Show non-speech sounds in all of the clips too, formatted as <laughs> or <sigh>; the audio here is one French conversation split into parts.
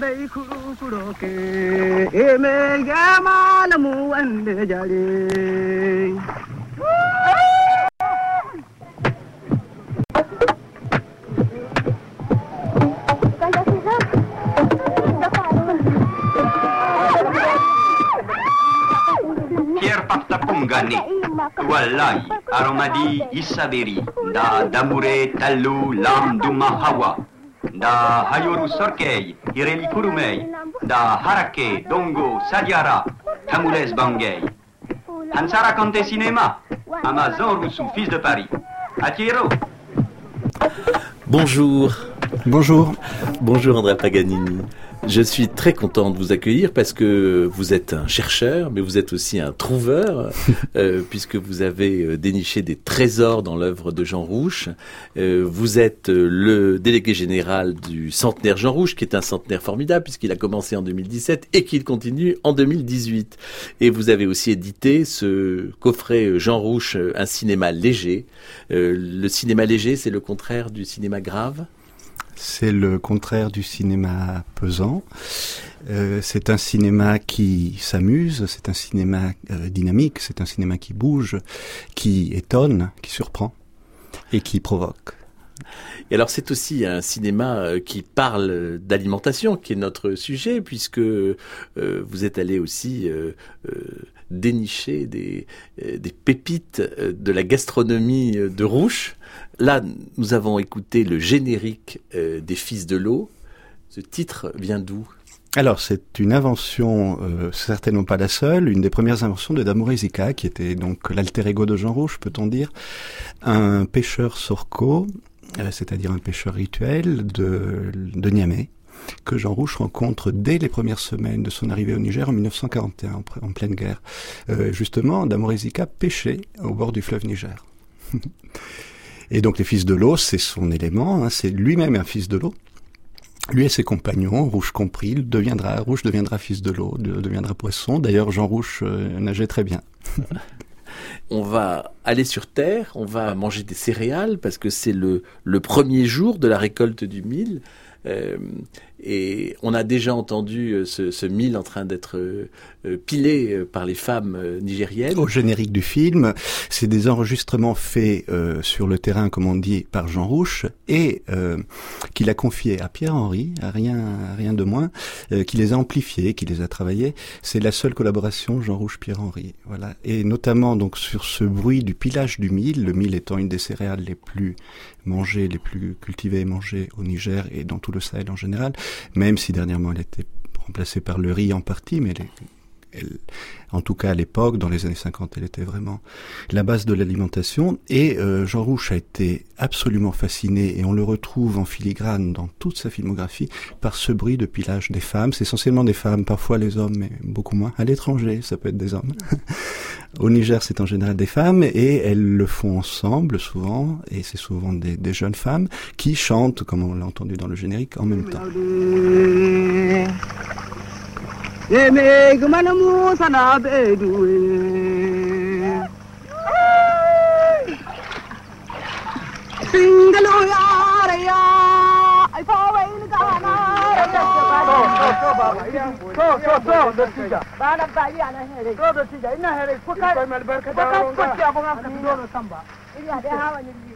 dai kuru ke e me jare Aromadi, Isaberi, Da Damure, Talu, Lam dumahawa da Hayoru Sorkei, Hireli Kurumei, da Harake Dongo Sadiara, Tamules Bangei. Hansara Kante Cinéma, Amazon Rousseau, fils de Paris. Atiero, Bonjour. Bonjour. Bonjour Andrea Paganini. Je suis très content de vous accueillir parce que vous êtes un chercheur, mais vous êtes aussi un trouveur, euh, <laughs> puisque vous avez euh, déniché des trésors dans l'œuvre de Jean Rouche. Euh, vous êtes le délégué général du centenaire Jean Rouche, qui est un centenaire formidable, puisqu'il a commencé en 2017 et qu'il continue en 2018. Et vous avez aussi édité ce coffret Jean Rouche, un cinéma léger. Euh, le cinéma léger, c'est le contraire du cinéma grave? C'est le contraire du cinéma pesant. Euh, c'est un cinéma qui s'amuse, c'est un cinéma euh, dynamique, c'est un cinéma qui bouge, qui étonne, qui surprend et qui provoque. Et alors c'est aussi un cinéma euh, qui parle d'alimentation, qui est notre sujet, puisque vous êtes allé aussi dénicher des, euh, pépites euh, de la gastronomie euh, de Rouche. Là, nous avons écouté le générique des Fils de l'eau. Ce titre vient d'où? Alors c'est une invention, certainement pas la seule, une des premières inventions de Damo Rizika, qui était donc l'alter ego de Jean Rouge, peut-on dire, un pêcheur sorco, c'est-à-dire un pêcheur rituel de, de Niamey, que Jean Rouge rencontre dès les premières semaines de son arrivée au Niger en 1941, en, pleine guerre. Euh, justement, Damo Rizika pêchait au bord du fleuve Niger. <laughs> Et donc les fils de l'eau, c'est son élément, hein, c'est lui-même un fils de l'eau. Lui et ses compagnons, Rouge compris, deviendra, Rouge deviendra fils de l'eau, de- deviendra poisson. D'ailleurs, Jean Rouge euh, nageait très bien. <laughs> On va aller sur terre, on va manger des céréales parce que c'est le, le premier jour de la récolte du mil. Euh, et on a déjà entendu euh, ce, ce mil en train d'être euh, euh, pilé par les femmes nigériennes. Au générique du film, c'est des enregistrements faits euh, sur le terrain, comme on dit, par Jean Rouche, et euh, qu'il a confiés à Pierre-Henri, à rien, rien de moins, euh, qui les a amplifiés, qui les a travaillés. C'est la seule collaboration Jean Rouge-Pierre-Henri. Voilà. Et notamment donc sur ce bruit du pilage du mil, le mil étant une des céréales les plus mangées, les plus cultivées et mangées au Niger et dans tout le Sahel en général, même si dernièrement elle était remplacée par le riz en partie, mais elle est en tout cas à l'époque, dans les années 50, elle était vraiment la base de l'alimentation. Et euh, Jean Rouche a été absolument fasciné, et on le retrouve en filigrane dans toute sa filmographie, par ce bruit de pilage des femmes. C'est essentiellement des femmes, parfois les hommes, mais beaucoup moins. À l'étranger, ça peut être des hommes. Au Niger, c'est en général des femmes, et elles le font ensemble souvent, et c'est souvent des, jeunes femmes qui chantent, comme on l'a entendu dans le générique, en même temps.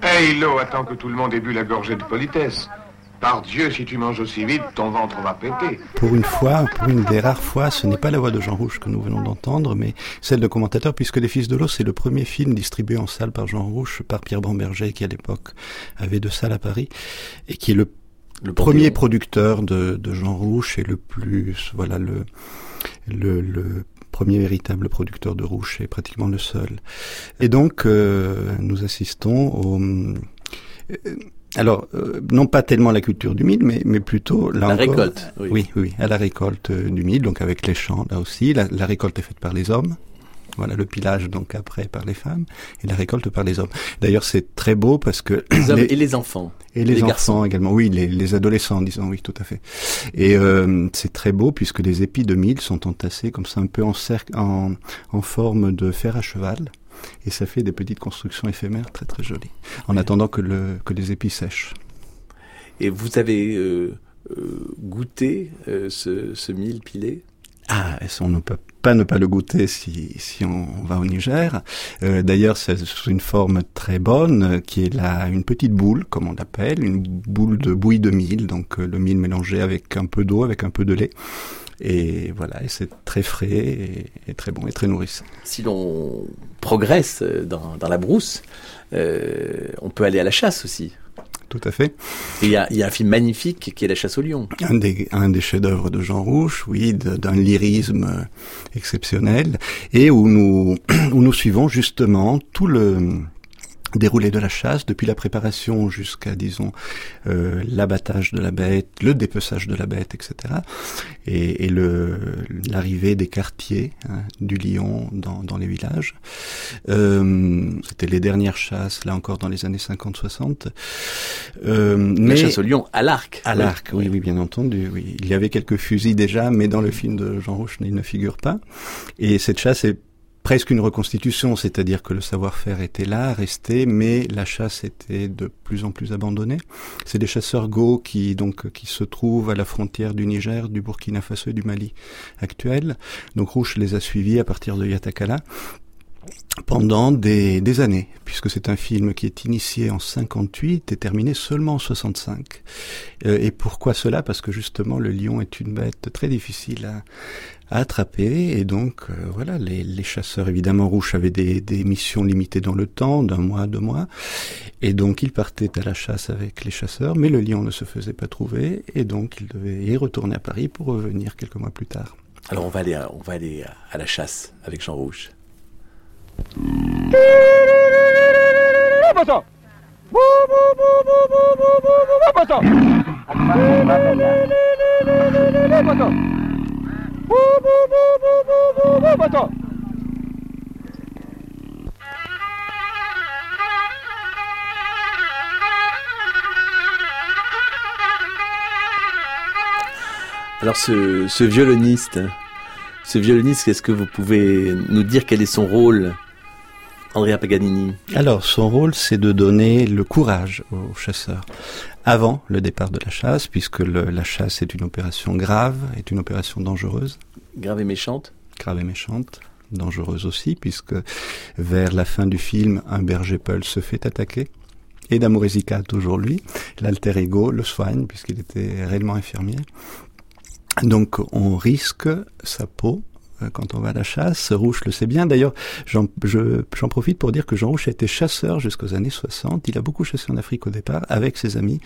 Hey, Lo, attends que tout le monde ait bu la gorgée de politesse. Par si tu manges aussi vite, ton ventre va péter. Pour une fois, pour une des rares fois, ce n'est pas la voix de Jean Rouge que nous venons d'entendre, mais celle de commentateur, puisque Les Fils de l'eau, c'est le premier film distribué en salle par Jean Rouge, par Pierre Bamberger, qui à l'époque avait deux salles à Paris, et qui est le, Le premier producteur de, de Jean Rouge et le plus, voilà, le, le, le premier véritable producteur de Rouge et pratiquement le seul. Et donc, euh, nous assistons au... euh, alors, euh, non pas tellement la culture du mil, mais, mais plutôt la récolte. Oui. oui, oui, à la récolte euh, du mil, donc avec les champs là aussi. La, la, récolte est faite par les hommes. Voilà le pilage donc après par les femmes et la récolte par les hommes. D'ailleurs, c'est très beau parce que les hommes <coughs> et les enfants et les, enfants également. Oui, les, les, adolescents, disons. Oui, tout à fait. Et euh, c'est très beau puisque les épis de mil sont entassés comme ça un peu en cercle, en, en forme de fer à cheval et ça fait des petites constructions éphémères très très jolies, en attendant que, le, que les épis sèchent. Et vous avez euh, euh, goûté euh, ce, ce mil pilé? Ah, on ne peut pas ne pas le goûter si, si on va au Niger? Euh, D'ailleurs, c'est sous une forme très bonne, qui est là une petite boule, comme on l'appelle, une boule de bouillie de mil, donc le mil mélangé avec un peu d'eau, avec un peu de lait. Et voilà, et c'est très frais et, très bon et très nourrissant. Si l'on progresse dans, dans la brousse, euh, on peut aller à la chasse aussi. Tout à fait. Il y, a, il y, a, un film magnifique qui est La chasse au lion. Un des, un des chefs-d'œuvre de Jean Rouche, oui, d'un lyrisme exceptionnel, et où nous, <clears throat> où nous suivons justement tout le déroulé de la chasse, depuis la préparation jusqu'à, disons, euh, l'abattage de la bête, le dépeçage de la bête, etc. Et, et le l'arrivée des quartiers hein, du lion dans, dans les villages. Euh, C'était les dernières chasses, là encore dans les années 50-60. Euh, la chasse au lion à l'arc. À l'arc, oui, oui, bien entendu. Oui. Il y avait quelques fusils déjà, mais dans le film de Jean Rouch, il ne figure pas. Et cette chasse est presque une reconstitution, c'est-à-dire que le savoir-faire était là, resté, mais la chasse était de plus en plus abandonnée. C'est des chasseurs go qui donc qui se trouvent à la frontière du Niger, du Burkina Faso et du Mali actuel. Donc Rouge les a suivis à partir de Yatakala pendant des, des, années, puisque c'est un film qui est initié en 58 et terminé seulement en 65. Euh, et pourquoi cela? Parce que justement le lion est une bête très difficile à, à attraper, et donc euh, voilà, les, les, chasseurs évidemment rouges avaient des, des, missions limitées dans le temps, d'un mois, deux mois, et donc ils partaient à la chasse avec les chasseurs, mais le lion ne se faisait pas trouver, et donc ils devaient y retourner à Paris pour revenir quelques mois plus tard. Alors on va aller, à, on va aller à la chasse avec Jean Rouge. Alors ce, ce violoniste, ce violoniste, est-ce que vous pouvez nous dire quel est son rôle? Andrea Paganini Alors, son rôle, c'est de donner le courage aux chasseurs avant le départ de la chasse, puisque le, la chasse est une opération grave, est une opération dangereuse. Grave et méchante Grave et méchante, dangereuse aussi, puisque vers la fin du film, un berger peul se fait attaquer. Et d'Amoresica, toujours lui, l'alter ego le soigne, puisqu'il était réellement infirmier. Donc on risque sa peau quand on va à la chasse. Rouche le sait bien. D'ailleurs, j'en profite pour dire que Jean Rouche était chasseur jusqu'aux années 60. Il a beaucoup chassé en Afrique au départ avec ses amis.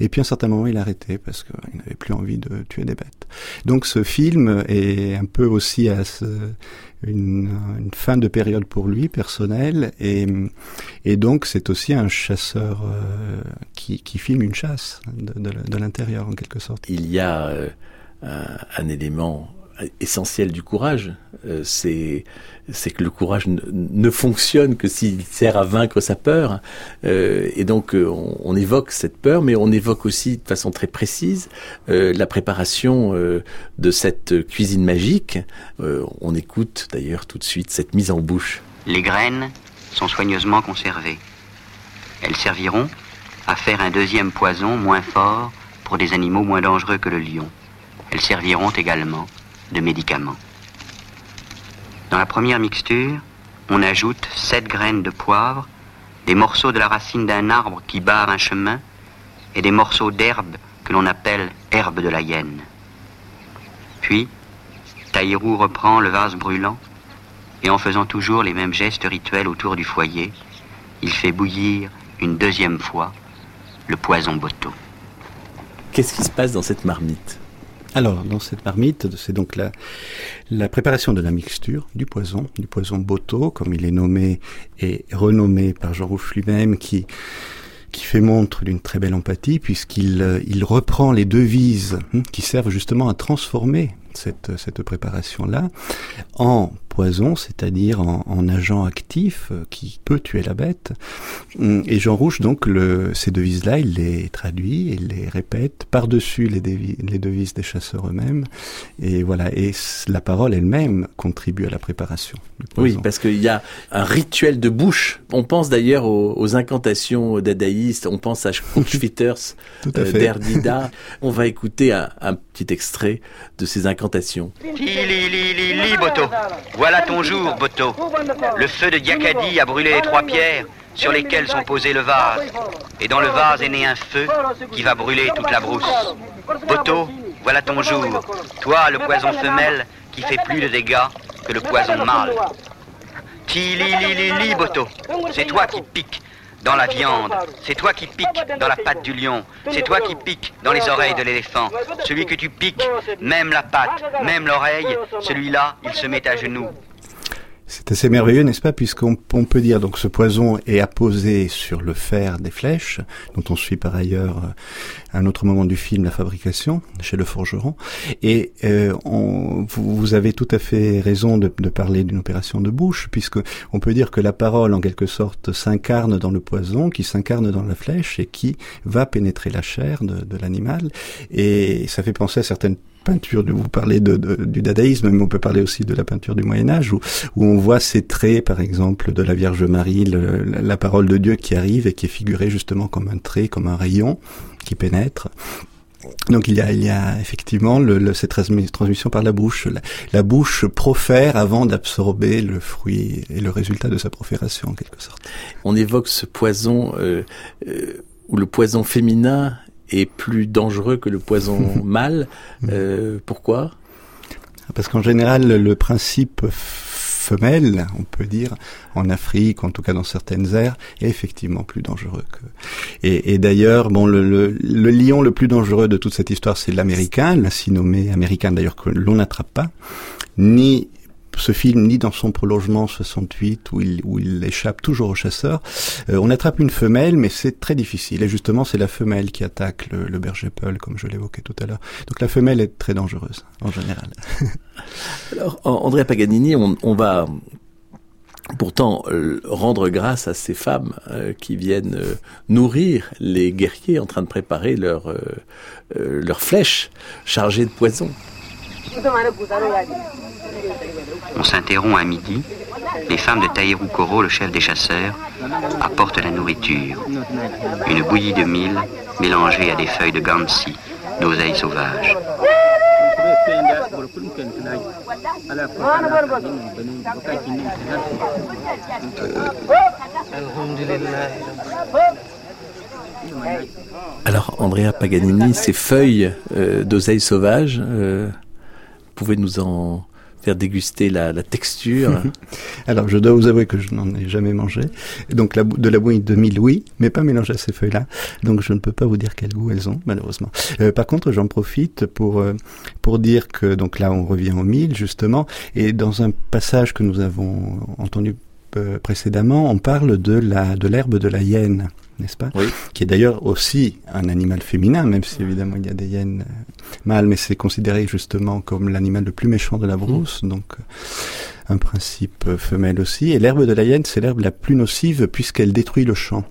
Et puis à un certain moment, il a arrêté parce qu'il n'avait plus envie de tuer des bêtes. Donc ce film est un peu aussi à une, fin de période pour lui personnelle et, donc c'est aussi un chasseur euh, qui, filme une chasse de, l'intérieur en quelque sorte. Il y a euh, un élément essentiel du courage, euh, c'est que le courage ne, fonctionne que s'il sert à vaincre sa peur. Euh, et donc euh, on, évoque cette peur, mais on évoque aussi de façon très précise la préparation de cette cuisine magique. On écoute d'ailleurs tout de suite cette mise en bouche. Les graines sont soigneusement conservées. Elles serviront à faire un deuxième poison moins fort pour des animaux moins dangereux que le lion. Elles serviront également de médicaments. Dans la première mixture, on ajoute 7 graines de poivre, des morceaux de la racine d'un arbre qui barre un chemin et des morceaux d'herbe que l'on appelle herbe de la hyène. Puis, Taïrou reprend le vase brûlant et en faisant toujours les mêmes gestes rituels autour du foyer, il fait bouillir une deuxième fois le poison boto. Qu'est-ce qui se passe dans cette marmite? Alors, dans cette marmite, c'est donc la, la préparation de la mixture du poison, du poison Boto, comme il est nommé et renommé par Jean Rouche lui-même, qui, qui fait montre d'une très belle empathie puisqu'il euh, il reprend les devises hein, qui servent justement à transformer cette, cette préparation-là en poison, c'est-à-dire en, agent actif euh, qui peut tuer la bête. Hum, et Jean Rouge, donc, le, ces devises-là, il les traduit, il les répète par-dessus les, les, devises des chasseurs eux-mêmes. Et voilà, et la parole elle-même contribue à la préparation. Oui, parce qu'il y a un rituel de bouche. On pense d'ailleurs aux, incantations dadaïstes, on pense à <laughs> Schwitters, euh, d'Erdida. On va écouter un, un, petit extrait de ces incantations. Li, li, li, li, li, Boto. Voilà ton jour, Boto. Le feu de Diakadi a brûlé les trois pierres sur lesquelles sont posés le vase. Et dans le vase est né un feu qui va brûler toute la brousse. Boto, voilà ton jour. Toi, le poison femelle qui fait plus de dégâts que le poison mâle. Ti li li li li, Boto. C'est toi qui piques dans la viande, c'est toi qui piques dans la patte du lion, c'est toi qui piques dans les oreilles de l'éléphant. Celui que tu piques, même la patte, même l'oreille, celui-là, il se met à genoux. C'est assez merveilleux, n'est-ce pas, puisqu'on peut dire donc ce poison est apposé sur le fer des flèches, dont on suit par ailleurs euh, à un autre moment du film la fabrication chez le forgeron. Et euh, on, vous, avez tout à fait raison de, de parler d'une opération de bouche, puisque on peut dire que la parole, en quelque sorte, s'incarne dans le poison, qui s'incarne dans la flèche et qui va pénétrer la chair de, de l'animal. Et ça fait penser à certaines peinture, vous parlez du dadaïsme, mais on peut parler aussi de la peinture du Moyen Âge, où, on voit ces traits, par exemple, de la Vierge Marie, la parole de Dieu qui arrive et qui est figurée justement comme un trait, comme un rayon qui pénètre. Donc il y a, il y a effectivement le, cette transmission par la bouche. La, bouche profère avant d'absorber le fruit et le résultat de sa profération en quelque sorte. On évoque ce poison euh, euh, ou le poison féminin est plus dangereux que le poison <laughs> mâle. Euh, pourquoi? Parce qu'en général, le principe femelle, on peut dire, en Afrique, en tout cas dans certaines aires, est effectivement plus dangereux que. Et, et d'ailleurs, bon, le, le, le, lion le plus dangereux de toute cette histoire, c'est l'américain, l'ainsi nommé américain d'ailleurs que l'on n'attrape pas, ni ce film, ni dans son prolongement 68, où il, où il échappe toujours au chasseur, euh, on attrape une femelle, mais c'est très difficile. Et justement, c'est la femelle qui attaque le, berger Peul, comme je l'évoquais tout à l'heure. Donc la femelle est très dangereuse, en général. <laughs> Alors, André Paganini, on, on va pourtant euh, rendre grâce à ces femmes euh, qui viennent nourrir les guerriers en train de préparer leurs leurs flèches chargées de poison. On s'interrompt à midi. Les femmes de Taïrou Koro, le chef des chasseurs, apportent la nourriture. Une bouillie de mille mélangée à des feuilles de gansi, d'oseille sauvage. Alors, Andrea Paganini, ces feuilles euh, d'oseille sauvage, euh, pouvez nous en faire déguster la, texture <laughs> Alors, je dois vous avouer que je n'en ai jamais mangé. Donc, de la bouillie de mille, oui, mais pas mélangée à ces feuilles-là. Donc, je ne peux pas vous dire quel goût elles ont, malheureusement. Euh, par contre, j'en profite pour euh, pour dire que donc là, on revient au mille justement, et dans un passage que nous avons entendu euh, précédemment, on parle de la de l'herbe de la hyène n'est-ce pas oui. Qui est d'ailleurs aussi un animal féminin, même si évidemment il y a des hyènes euh, mâles, mais c'est considéré justement comme l'animal le plus méchant de la brousse, mmh. donc euh, un principe euh, femelle aussi. Et l'herbe de la hyène, c'est l'herbe la plus nocive puisqu'elle détruit le champ.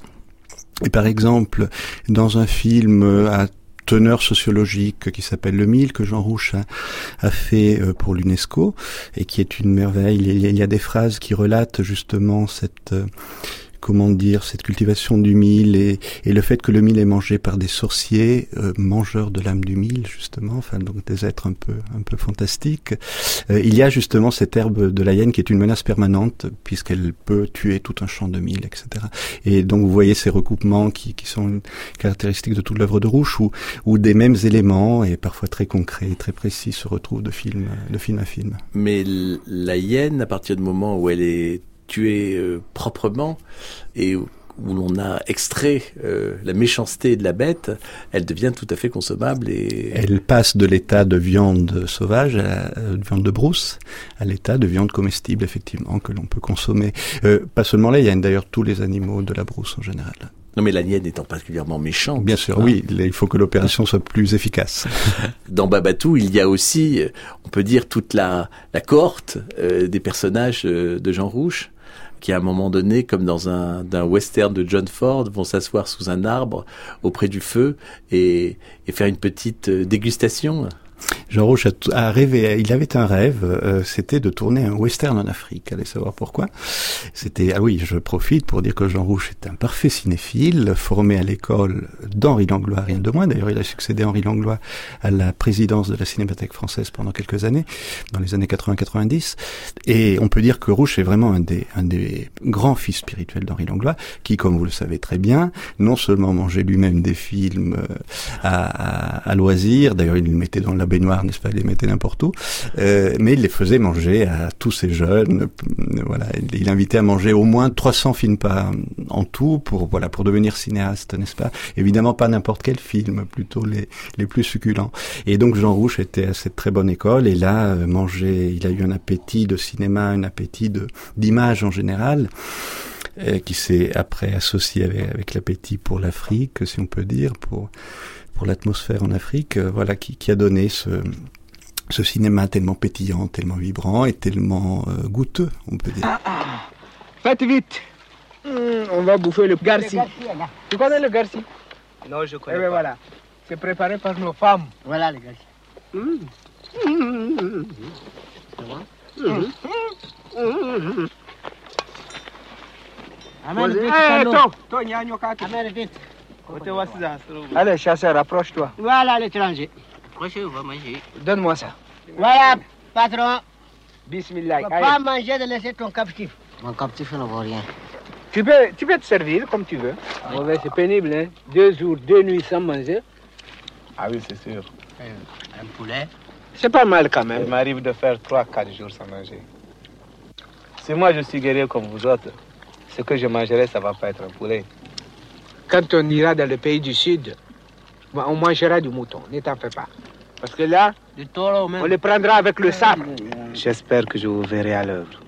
Et par exemple, dans un film à teneur sociologique qui s'appelle Le Mille que Jean Rouche a, a fait pour l'UNESCO et qui est une merveille. Il y a des phrases qui relatent justement cette comment dire, cette cultivation du mil et, et, le fait que le mil est mangé par des sorciers, euh, mangeurs de l'âme du mil, justement, enfin donc des êtres un peu un peu fantastiques. Euh, il y a justement cette herbe de la hyène qui est une menace permanente puisqu'elle peut tuer tout un champ de mil, etc. Et donc vous voyez ces recoupements qui, qui sont une caractéristique de toute l'œuvre de Rouche où, où des mêmes éléments et parfois très concrets, très précis se retrouvent de film de film à film. Mais la hyène, à partir du moment où elle est tuer euh, proprement et où l'on a extrait euh, la méchanceté de la bête, elle devient tout à fait consommable et elle passe de l'état de viande sauvage à euh, de viande de brousse à l'état de viande comestible effectivement que l'on peut consommer. Euh, pas seulement là, il y a d'ailleurs tous les animaux de la brousse en général. Non, mais la nienne étant particulièrement méchante. Bien sûr, oui, il faut que l'opération soit plus efficace. <laughs> Dans Babatou, il y a aussi, on peut dire, toute la, la cohorte des personnages de Jean Rouche qui à un moment donné, comme dans un, d'un western de John Ford, vont s'asseoir sous un arbre auprès du feu et, et faire une petite dégustation. Jean Rouch a, rêvé, il avait un rêve, euh, c'était de tourner un western en Afrique. Allez savoir pourquoi. C'était, ah oui, je profite pour dire que Jean Rouch est un parfait cinéphile, formé à l'école d'Henri Langlois, rien de moins. D'ailleurs, il a succédé à Henri Langlois à la présidence de la Cinémathèque française pendant quelques années, dans les années 80-90. Et on peut dire que Rouch est vraiment un des, grands fils spirituels d'Henri Langlois, qui, comme vous le savez très bien, non seulement mangeait lui-même des films euh, à, à, loisir, d'ailleurs il mettait dans la baignoire, n'est-ce pas, il les mettait n'importe où, euh, mais il les faisait manger à tous ces jeunes. Voilà, il, invitait à manger au moins 300 films par en tout pour voilà pour devenir cinéaste, n'est-ce pas Évidemment pas n'importe quel film, plutôt les les plus succulents. Et donc Jean Rouche était à cette très bonne école et là euh, manger, il a eu un appétit de cinéma, un appétit de d'image en général. Euh, qui s'est après associé avec, avec l'appétit pour l'Afrique, si on peut dire, pour pour l'atmosphère en Afrique, euh, voilà, qui, qui, a donné ce, ce cinéma tellement pétillant, tellement vibrant et tellement euh, goûteux, on peut dire. Ah, ah. Faites vite mmh, On va bouffer le garci. Tu connais le garci? Non, je connais eh pas. voilà, c'est préparé par nos femmes. Voilà le garci. Mmh. Mmh. Hey, toi, toi, vite. Allez, chasseur, approche-toi. Voilà l'étranger. Approchez-vous, va manger. Donne-moi ça. Voilà, patron. Bismillah. Tu pas manger de laisser ton captif. Mon captif ne vaut rien. Tu peux, tu peux te servir comme tu veux. Oui. c'est pénible, hein. Deux jours, deux nuits sans manger. Ah oui, c'est sûr. Un poulet. C'est pas mal quand même. Il m'arrive de faire trois, quatre jours sans manger. Si moi je suis guerrier comme vous autres, ce que je mangerai, ça va pas être un poulet. Quand on ira dans le pays du Sud, on mangera du mouton, ne t'en fais pas. Parce que là, on le prendra avec le sable. J'espère que je vous verrai à l'œuvre.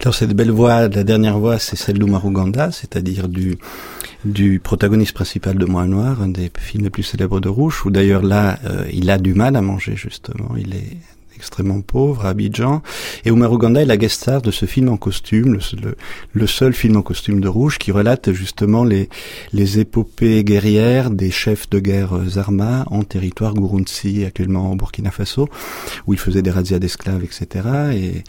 Alors cette belle voix, la dernière voix, c'est celle d'Umaruganda, c'est-à-dire du du protagoniste principal de Moi Noir, un des films les plus célèbres de Rouge, où d'ailleurs là, euh, il a du mal à manger justement. Il est extrêmement pauvre à Abidjan. Et Oumar Ouganda est la guest star de ce film en costume, le, seul film en costume de rouge qui relate justement les, les épopées guerrières des chefs de guerre Zarma en territoire Gurunsi, actuellement au Burkina Faso, où il faisait des razzias d'esclaves, etc.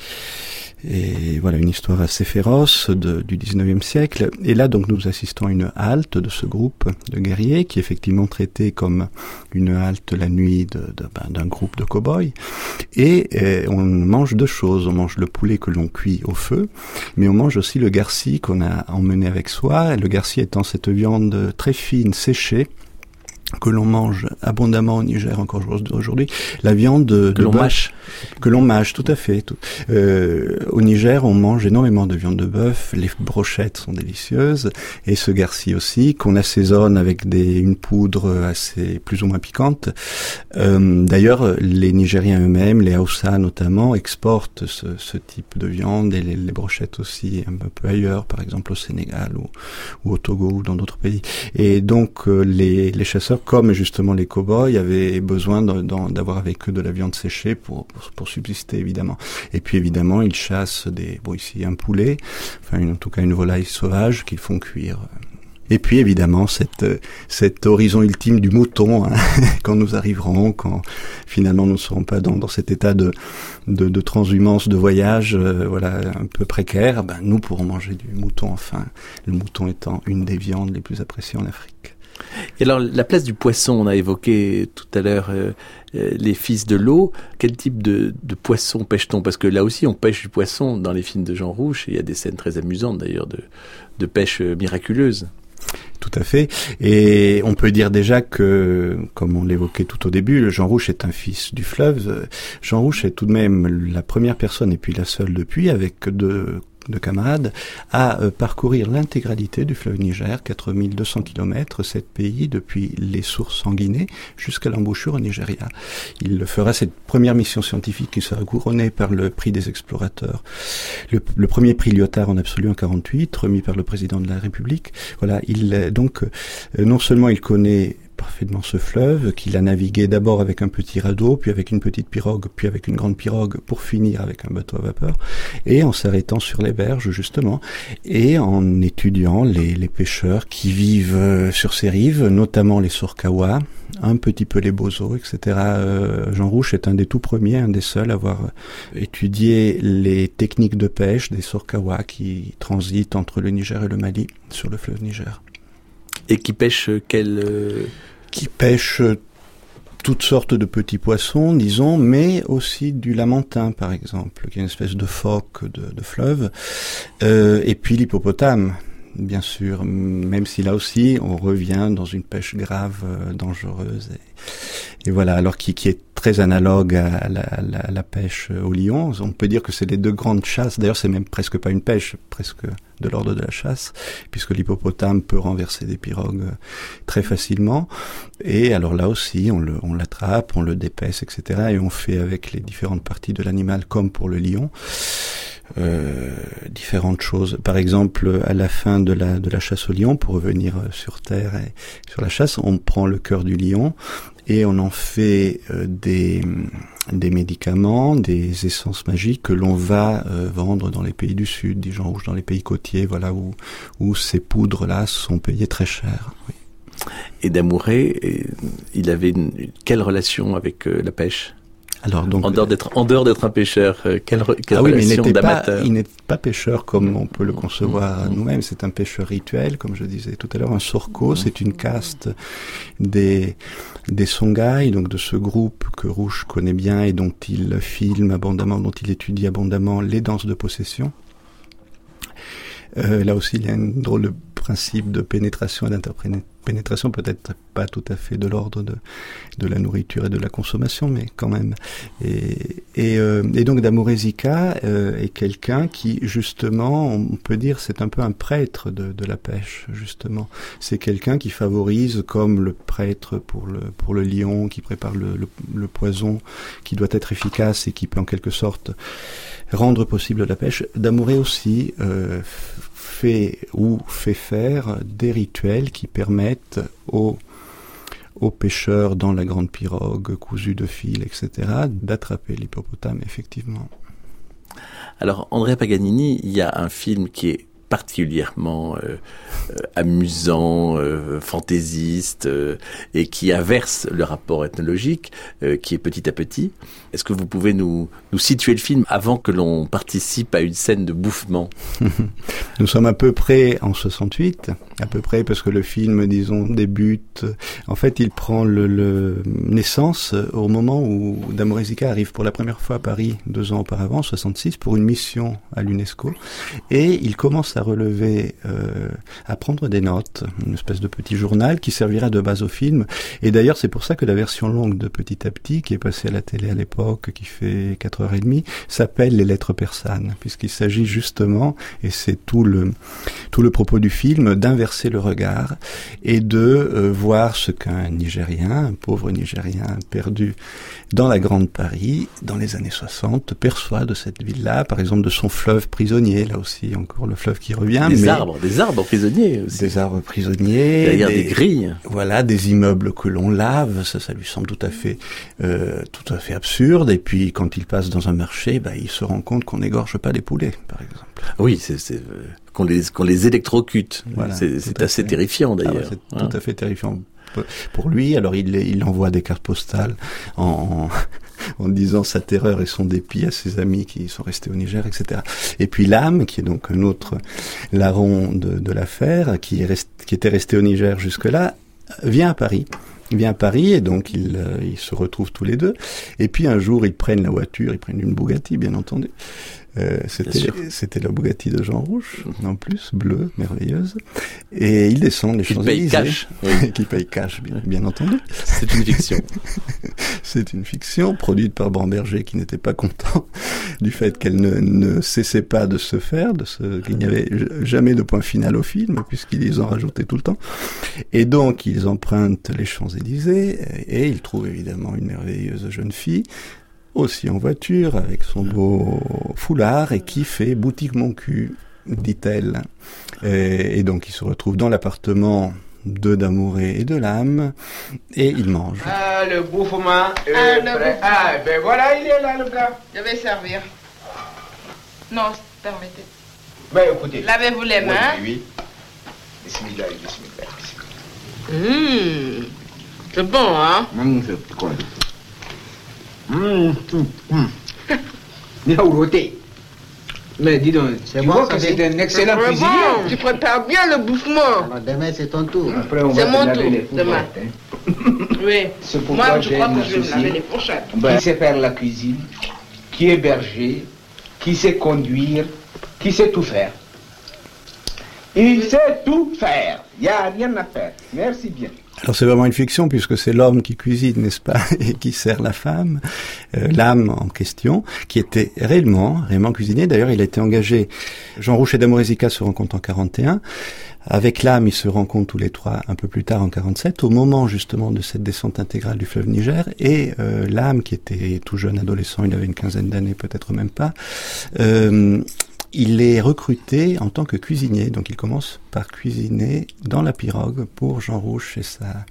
Et voilà une histoire assez féroce de, du 19e siècle. Et là donc nous assistons à une halte de ce groupe de guerriers qui est effectivement traité comme une halte la nuit ben, d'un groupe de cow-boys. Et, on mange deux choses. On mange le poulet que l'on cuit au feu, mais on mange aussi le garci qu'on a emmené avec soi. Le garci étant cette viande très fine séchée que l'on mange abondamment au Niger encore aujourd'hui, la viande de, que l'on mâche, que l'on mâche, tout à fait. Tout. Euh, au Niger, on mange énormément de viande de bœuf, les brochettes sont délicieuses et ce garci aussi qu'on assaisonne avec des une poudre assez plus ou moins piquante. Euh, D'ailleurs, les Nigériens eux-mêmes, les Hausa notamment, exportent ce, ce, type de viande et les, les, brochettes aussi un peu ailleurs, par exemple au Sénégal ou, ou au Togo ou dans d'autres pays. Et donc euh, les, les chasseurs comme justement les cow-boys, avaient besoin d'avoir avec eux de la viande séchée pour, subsister évidemment. Et puis évidemment, ils chassent des, bon ici un poulet, enfin en tout cas une volaille sauvage qu'ils font cuire. Et puis évidemment cette cet horizon ultime du mouton hein, <laughs> quand nous arriverons, quand finalement nous ne serons pas dans, dans cet état de, de, de transhumance, de voyage, euh, voilà un peu précaire, ben nous pourrons manger du mouton enfin. Le mouton étant une des viandes les plus appréciées en Afrique. Et alors, la place du poisson, on a évoqué tout à l'heure euh, euh, les fils de l'eau. Quel type de, poisson pêche-t-on? Parce que là aussi, on pêche du poisson dans les films de Jean Rouge. Il y a des scènes très amusantes d'ailleurs de, pêche miraculeuse. Tout à fait. Et on peut dire déjà que, comme on l'évoquait tout au début, Jean Rouge est un fils du fleuve. Jean Rouge est tout de même la première personne, et puis la seule depuis, avec de de camarades, à euh, parcourir l'intégralité du fleuve Niger, 4200 km, sept pays, depuis les sources sanguinées jusqu'à l'embouchure au Nigeria. Il fera cette première mission scientifique qui sera couronnée par le prix des explorateurs. Le, premier prix Lyotard en absolu en 48, remis par le président de la République. Voilà, il donc euh, non seulement il connaît parfaitement ce fleuve, qu'il a navigué d'abord avec un petit radeau, puis avec une petite pirogue, puis avec une grande pirogue, pour finir avec un bateau à vapeur, et en s'arrêtant sur les berges justement, et en étudiant les, pêcheurs qui vivent euh, sur ces rives, notamment les Sorkawa, un petit peu les Bozos, etc. Euh, Jean Rouche est un des tout premiers, un des seuls à avoir étudié les techniques de pêche des Sorkawa qui transitent entre le Niger et le Mali sur le fleuve Niger. Et qui pêchent quel euh, qui pêche toutes sortes de petits poissons, disons, mais aussi du lamentin, par exemple, qui est une espèce de phoque de, fleuve, euh, et puis l'hippopotame, bien sûr, même si là aussi on revient dans une pêche grave, euh, dangereuse. Et, voilà, alors qui, est très analogue à la, pêche au lion. On peut dire que c'est les deux grandes chasses. D'ailleurs, c'est même presque pas une pêche, presque de l'ordre de la chasse, puisque l'hippopotame peut renverser des pirogues très facilement. Et alors là aussi, on, on l'attrape, on le dépaisse, etc. Et on fait avec les différentes parties de l'animal, comme pour le lion. Euh, différentes choses. Par exemple, à la fin de la, de la chasse au lion, pour revenir sur Terre et sur la chasse, on prend le cœur du lion et on en fait euh, des, des médicaments, des essences magiques que l'on va euh, vendre dans les pays du Sud, des gens rouges dans les pays côtiers, voilà où, où ces poudres-là sont payées très cher. Et Damouré, il avait une, quelle relation avec euh, la pêche? Alors donc, en dehors d'être en dehors d'être un pêcheur, euh, quelle, quelle ah oui, mais relation il n'était pas, d'amateur il n'est pas pêcheur comme on peut le concevoir Mmh. nous-mêmes. C'est un pêcheur rituel, comme je disais tout à l'heure. Un sorco, c'est une caste des des Songhai, donc de ce groupe que Rouge connaît bien et dont il filme abondamment, dont il étudie abondamment les danses de possession. Euh, là aussi, il y a un drôle de principe de pénétration et d'interpénétration, peut-être pas tout à fait de l'ordre de, de la nourriture et de la consommation, mais quand même. Et, et, euh, et donc Damorezika euh, est quelqu'un qui, justement, on peut dire, c'est un peu un prêtre de, de la pêche, justement. C'est quelqu'un qui favorise, comme le prêtre pour le, pour le lion, qui prépare le, le, le poison, qui doit être efficace et qui peut en quelque sorte rendre possible la pêche. Damouré aussi euh, fait ou fait faire des rituels qui permettent aux, aux pêcheurs dans la grande pirogue cousue de fil, etc., d'attraper l'hippopotame, effectivement. Alors, Andrea Paganini, il y a un film qui est particulièrement euh, euh, amusant, euh, fantaisiste, et qui inverse le rapport ethnologique, qui est petit à petit. Est-ce que vous pouvez nous, nous situer le film avant que l'on participe à une scène de bouffement <laughs> Nous sommes à peu près en 68, à peu près parce que le film, disons, débute. En fait, il prend le, naissance au moment où Damorezika arrive pour la première fois à Paris deux ans auparavant, 66, pour une mission à l'UNESCO, et il commence à relever, euh, à prendre des notes, une espèce de petit journal qui servira de base au film. Et d'ailleurs, c'est pour ça que la version longue de Petit à Petit, qui est passée à la télé à l'époque, qui fait 4h30, s'appelle Les Lettres persanes, puisqu'il s'agit justement, et c'est tout le, tout le propos du film, d'inverser le regard et de euh, voir ce qu'un Nigérien, un pauvre Nigérien perdu dans la Grande Paris, dans les années 60, perçoit de cette ville-là, par exemple de son fleuve prisonnier, là aussi, encore le fleuve qui revient. Des mais arbres, des arbres prisonniers aussi. Des arbres prisonniers. Derrière des, des grilles. Voilà, des immeubles que l'on lave, ça, ça lui semble tout à fait, euh, tout à fait absurde. Et puis, quand il passe dans un marché, bah, il se rend compte qu'on n'égorge pas les poulets, par exemple. Oui, c'est, c'est euh, qu'on les, qu'on les électrocute. Voilà, c'est, assez fait. terrifiant Ah d'ailleurs. c'est Hein. tout à fait terrifiant pour lui. Alors il, il envoie des cartes postales en, en, en disant sa terreur et son dépit à ses amis qui sont restés au Niger, etc. Et puis l'âme, qui est donc un autre larron de, de l'affaire, qui, est rest, qui était resté au Niger jusque-là, vient à Paris. Il vient à Paris et donc ils, euh, ils se retrouvent tous les deux. Et puis un jour, ils prennent la voiture, ils prennent une Bugatti, bien entendu. Euh, c'était, la Bugatti de Jean Rouge, en plus, bleue, merveilleuse. Et ils descendent les Qui paye Champs-Élysées. cash. Oui. <laughs> qui paye cash, bien, bien entendu. C'est une fiction. <laughs> C'est une fiction produite par Bramberger qui n'était pas content <laughs> du fait qu'elle ne, ne, cessait pas de se faire, de ce qu'il n'y avait jamais de point final au film, puisqu'ils en rajoutaient tout le temps. Et donc, ils empruntent les Champs-Élysées, et ils trouvent évidemment une merveilleuse jeune fille, aussi en voiture, avec son beau foulard, et qui fait boutique mon cul, dit-elle. Et, et donc, ils se retrouvent dans l'appartement de Damouré et de l'âme, et il mange. Ah, le bouffement ah, le. Ah, ben voilà, il est là, le gars. Je vais servir. Non, permettez. Ben écoutez. Lavez-vous les mains. Oui, oui. Bismillah, bismillah, bismillah. Mmh, c'est bon, hein Mmh, c'est bon. <laughs> Mmh. Yaouroté. Mais dis donc, tu bon, vois que c'est un excellent cuisinier. Bon, tu prépares bien le bouffement. Alors demain, c'est ton tour. Après, on C'est va mon laver tour, les demain. hein. <laughs> Oui. C'est pourquoi Moi, je crois que je vais me laver les fourchettes. qui sait faire la cuisine, qui est berger, qui sait conduire, qui sait tout faire. Il sait tout faire. Il n'y a rien à faire. Merci bien. Alors c'est vraiment une fiction puisque c'est l'homme qui cuisine, n'est-ce pas, <laughs> et qui sert la femme, euh, l'âme en question, qui était réellement, réellement cuisinier. D'ailleurs, il a été engagé. Jean Rouch et Damorésica se rencontrent en 41. Avec l'âme, ils se rencontrent tous les trois un peu plus tard en 47, au moment justement de cette descente intégrale du fleuve Niger. Et euh, l'âme, qui était tout jeune adolescent, il avait une quinzaine d'années, peut-être même pas. Euh, il est recruté en tant que cuisinier, donc il commence par cuisiner dans la pirogue pour Jean Rouch et sa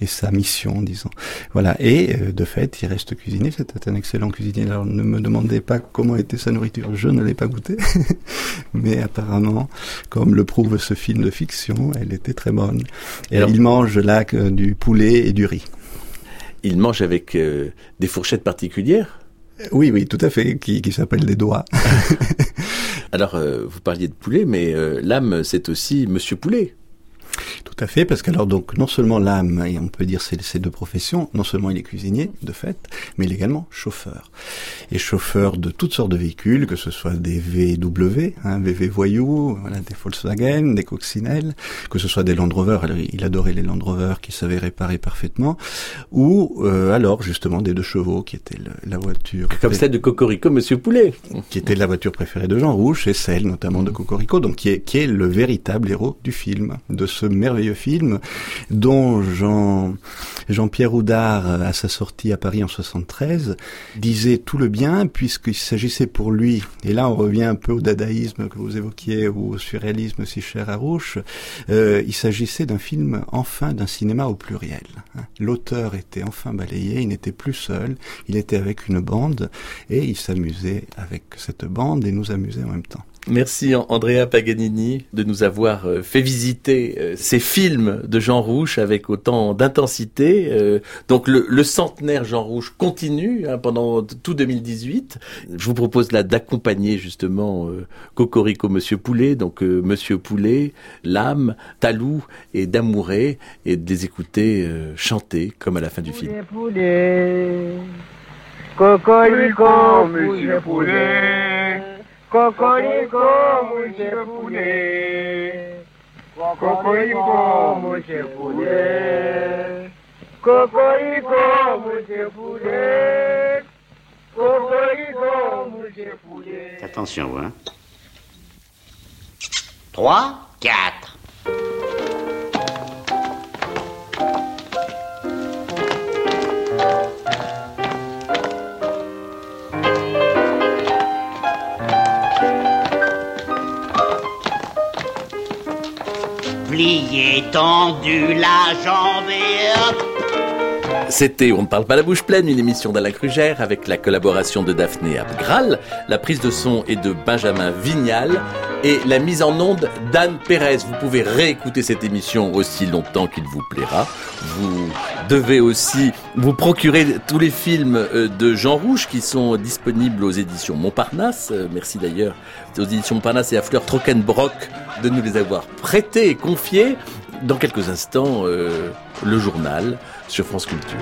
et sa mission, disons. Voilà. Et euh, de fait, il reste cuisinier. C'était un excellent cuisinier. Alors ne me demandez pas comment était sa nourriture. Je ne l'ai pas goûté, <laughs> mais apparemment, comme le prouve ce film de fiction, elle était très bonne. Et Alors- il mange là du poulet et du riz. Il mange avec euh, des fourchettes particulières. Oui, oui, tout à fait, qui, s'appelle des doigts. <laughs> Alors, euh, vous parliez de poulet, mais euh, l'âme, c'est aussi Monsieur Poulet. Tout à fait, parce qu'alors donc non seulement l'âme, et on peut dire c'est ces deux professions, non seulement il est cuisinier de fait, mais il est également chauffeur. Et chauffeur de toutes sortes de véhicules, que ce soit des VW, hein, VV voyous, voilà, des Volkswagen, des coccinelles, que ce soit des Land Rover, alors il adorait les Land Rover qui savaient réparer parfaitement, ou euh, alors justement des deux chevaux qui étaient le- la voiture Comme celle de Cocorico, Monsieur Poulet. qui était la voiture préférée de Jean Rouch et celle notamment de Cocorico, donc qui est, qui est le véritable héros du film, de ce merveilleux film dont Jean, Jean-Pierre Houdard, à sa sortie à Paris en 73, disait tout le bien puisqu'il s'agissait pour lui, et là on revient un peu au dadaïsme que vous évoquiez ou au surréalisme si cher à Rouch, euh, il s'agissait d'un film enfin d'un cinéma au pluriel. hein. L'auteur était enfin balayé, il n'était plus seul, il était avec une bande et il s'amusait avec cette bande et nous amusait en même temps. Merci An- Andrea Paganini de nous avoir euh, fait visiter euh, ces films de Jean Rouch avec autant d'intensité. Euh, donc le, le centenaire Jean Rouch continue hein, pendant tout 2018. Je vous propose là d'accompagner justement euh, Cocorico Monsieur Poulet, donc euh, Monsieur Poulet, Lame, Talou et Damouré et de les écouter euh, chanter comme à la fin du film. poulet. Cocorico, monsieur poulet. Cocorico, monsieur poulet. Cocorico, monsieur poulet. Cocorico, monsieur poulet. Cocorico, monsieur poulet. Attention, hein. 3, 4. Plié, tendu, la jambe. C'était On ne parle pas la bouche pleine, une émission d'Alain Crugère avec la collaboration de Daphné Abgral, la prise de son est de Benjamin Vignal et la mise en onde d'Anne Pérez. Vous pouvez réécouter cette émission aussi longtemps qu'il vous plaira. Vous devez aussi vous procurer tous les films euh, de Jean Rouge qui sont disponibles aux éditions Montparnasse. Euh, Merci d'ailleurs aux éditions Montparnasse et à Fleur Trockenbrock de nous les avoir prêtés et confiés. Dans quelques instants, euh, le journal sur France Culture.